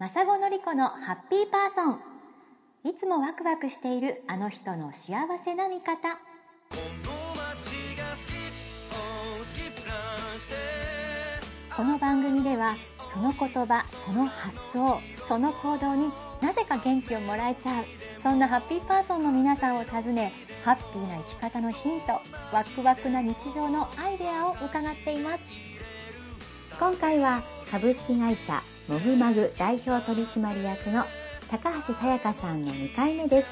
マサゴのりこのハッピーパーソン。いつもワクワクしているあの人の幸せな味方。この番組ではその言葉その発想その行動になぜか元気をもらえちゃう。そんなハッピーパーソンの皆さんを訪ねハッピーな生き方のヒントワクワクな日常のアイデアを伺っています。今回は株式会社モグマグ代表取締役の高橋さやかさんの2回目です。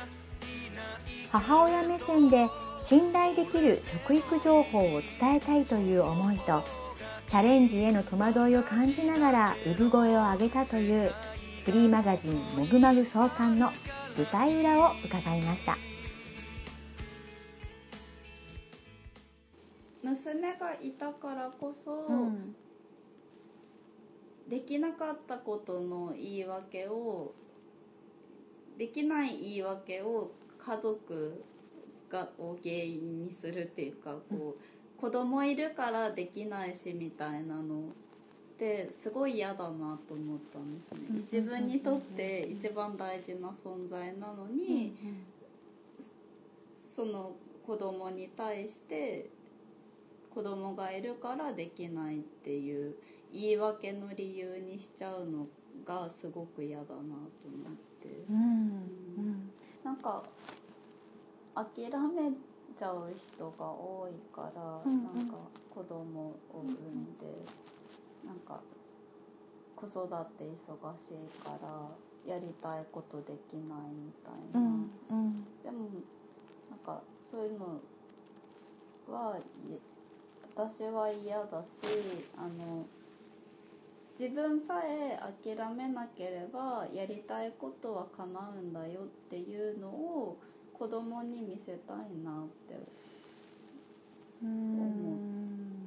母親目線で信頼できる食育情報を伝えたいという思いとチャレンジへの戸惑いを感じながら産声を上げたというフリーマガジンもぐまぐ創刊の舞台裏を伺いました。娘がいたからこそ、うんできなかったことの言い訳をできない言い訳を家族がを原因にするっていうかこう子供いるからできないしみたいなのってすごい嫌だなと思ったんですね。うん。自分にとって一番大事な存在なのに、その子供に対して子供がいるからできないっていう言い訳の理由にしちゃうのがすごく嫌だなと思って。うん。うん。なんか諦めちゃう人が多いから、うんうん。なんか子供を産んで、なんか子育て忙しいからやりたいことできないみたいな。うんうん。でもなんかそういうのはい私は嫌だしあの自分さえ諦めなければやりたいことは叶うんだよっていうのを子供に見せたいなってうん。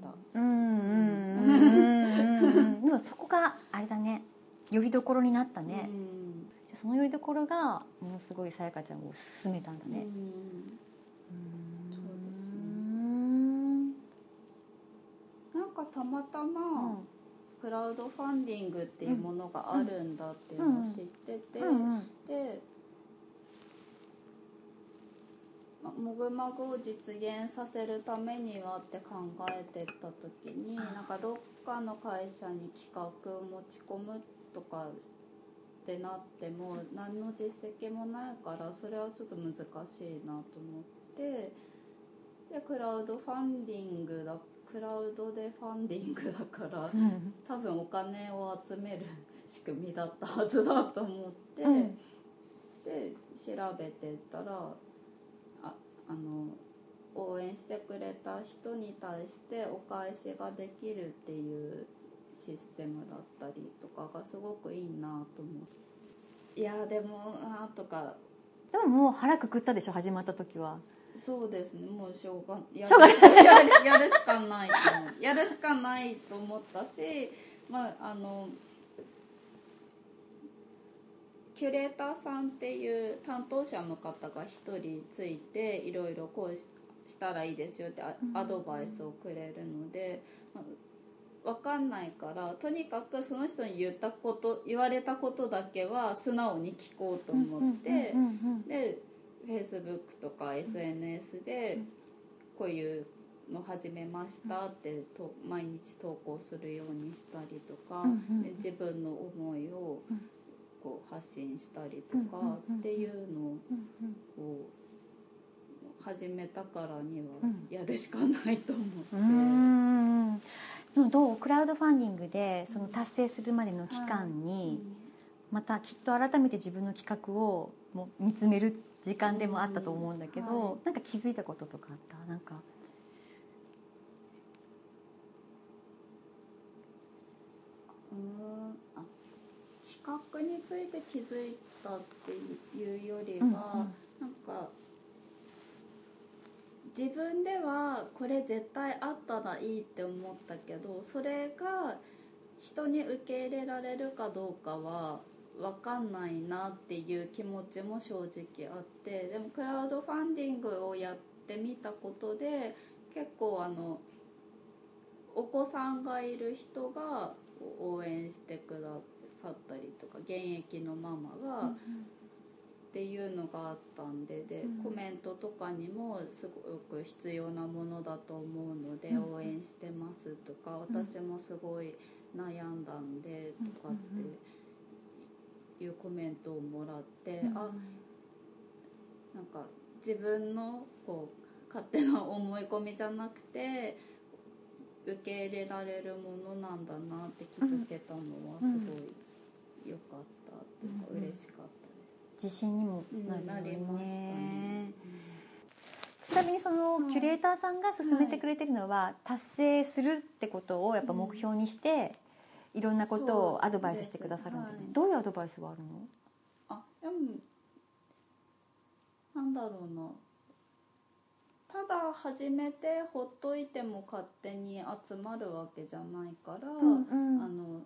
たうん。うん。うん。うん。でもそこがあれだねよりどころになったね、じゃそのよりどころがものすごいさやかちゃん。を進めたん。だね、うん。そうですねなん。かたまたまクラウドファンディングっていうものがあるんだっていうのを知ってて、でまもぐまぐを実現させるためにはって考えてた時になんかどっかの会社に企画を持ち込むとかってなっても何の実績もないからそれはちょっと難しいなと思ってでクラウドファンディングだクラウドでファンディングだからうん多分お金を集める仕組みだったはずだと思って。うんで調べてったらああの応援してくれた人に対してお返しができるっていうシステムだったりとかがすごくいいなと思っていやでもなとかでももう腹くくったでしょ始まった時は。そうですね。もうしょうがやしょうがるやるやるしかないと思う。やるしかないと思ったしまああのキュレーターさんっていう担当者の方が一人ついていろいろこうししたらいいですよってアドバイスをくれるので、まあ、分かんないからとにかくその人に言ったこと言われたことだけは素直に聞こうと思って。で Facebook とか SNS でこういうの始めましたってと毎日投稿するようにしたりとか、自分の思いをうんこう発信したりとかっていうのをこう始めたからにはうん。やるしかないと思って。どうクラウドファンディングでその達成するまでの期間にまたきっと改めて自分の企画をもう見つめる時間でもあったと思うんだけど、うん。はいなんか気づいたこととかあった？なんか。うん。あ企画について気づいたっていうよりは、うんうん。なんか自分ではこれ絶対あったらいいって思ったけどそれが人に受け入れられるかどうかは分かんないなっていう気持ちも正直あってでもクラウドファンディングをやってみたことで結構あのお子さんがいる人が応援してくださったりとか現役のママが、っていうのがあったんでで、うん。コメントとかにもすごく必要なものだと思うので、うん。応援してますとかうん。私もすごい悩んだんでうん。とかっていうコメントをもらって、うん。あなんか自分のこう勝手な思い込みじゃなくて受け入れられるものなんだなって気づけたのはすごい良かったというかうん。嬉しかった。自信にもうんなりましたね。ね。ちなみにそのはいキュレーターさんが勧めてくれてるのは達成するってことをやっぱ目標にしていろんなことをアドバイスしてくださるんだよねどういうアドバイスがあるの？あでもなんだろうな。ただ始めてほっといても勝手に集まるわけじゃないから、うん。あの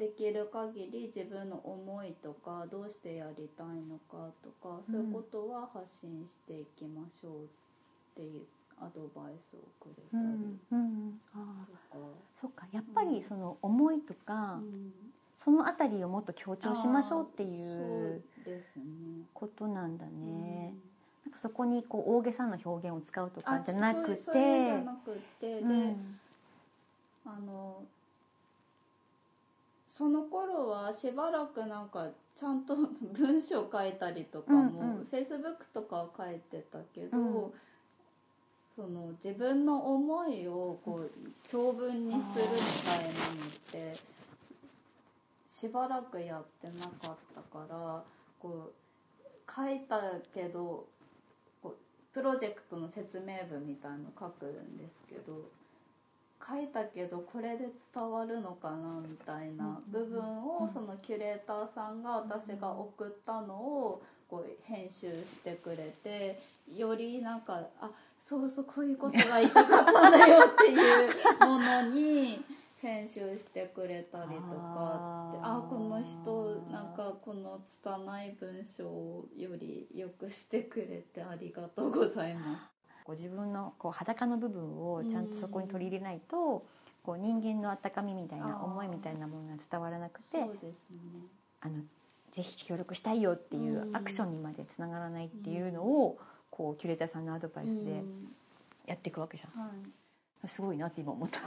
できる限り自分の思いとかどうしてやりたいのかとかそういうことは発信していきましょうっていうアドバイスをくれたりうん。うん。あとあか。そっか。やっぱりその思いとか、うん。そのあたりをもっと強調しましょうっていう。ことなんだね、うん。なんかそこにこう大げさな表現を使うとかじゃなくて。そういうそういうのじゃなくてで、うん。あのその頃はしばらくなんかちゃんと 文章書いたりとかも、フェイスブックとかは書いてたけど、うん。その自分の思いをこう長文にするみたいなのってしばらくやってなかったからこう書いたけどこうプロジェクトの説明文みたいの書くんですけど書いたけどこれで伝わるのかなみたいな部分をそのキュレーターさんが私が送ったのをこう編集してくれてよりなんかあそうそうこういうことが言いたかったんだよっていうものに編集してくれたりとかあー。あこの人なんかこの拙い文章をよりよくしてくれてありがとうございます。こう自分のこう裸の部分をちゃんとそこに取り入れないと、こう人間の温かみみたいな思いみたいなものが伝わらなくてあのぜひ協力したいよっていううんアクションにまでつながらないっていうのをこうキュレーターさんのアドバイスでうん。やっていくわけじゃん、はい。すごいなって今思った。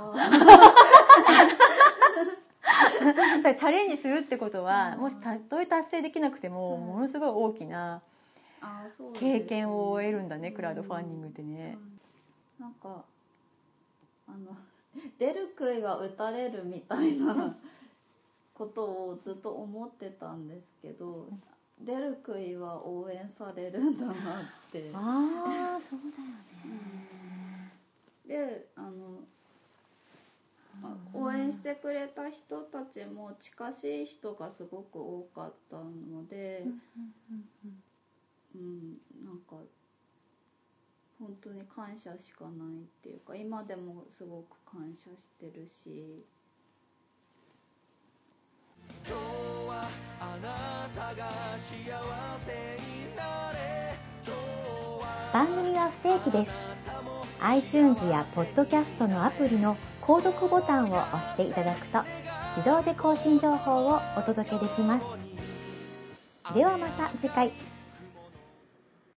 チャレンジするってことはうん。もしたとえ達成できなくてもうん。ものすごい大きな経験を得るんだねクラウドファンディングってね。なんかあの 出る杭は打たれるみたいな ことをずっと思ってたんですけど出る杭は応援されるんだなって。ああそうだよね。であのあ応援してくれた人たちも近しい人がすごく多かったので、うん、なんか本当に感謝しかないっていうか今でもすごく感謝してるし。今日はあなたが幸せになれ番組は不定期です。iTunes や Podcast のアプリの購読ボタンを押していただくと自動で更新情報をお届けできます。ではまた次回。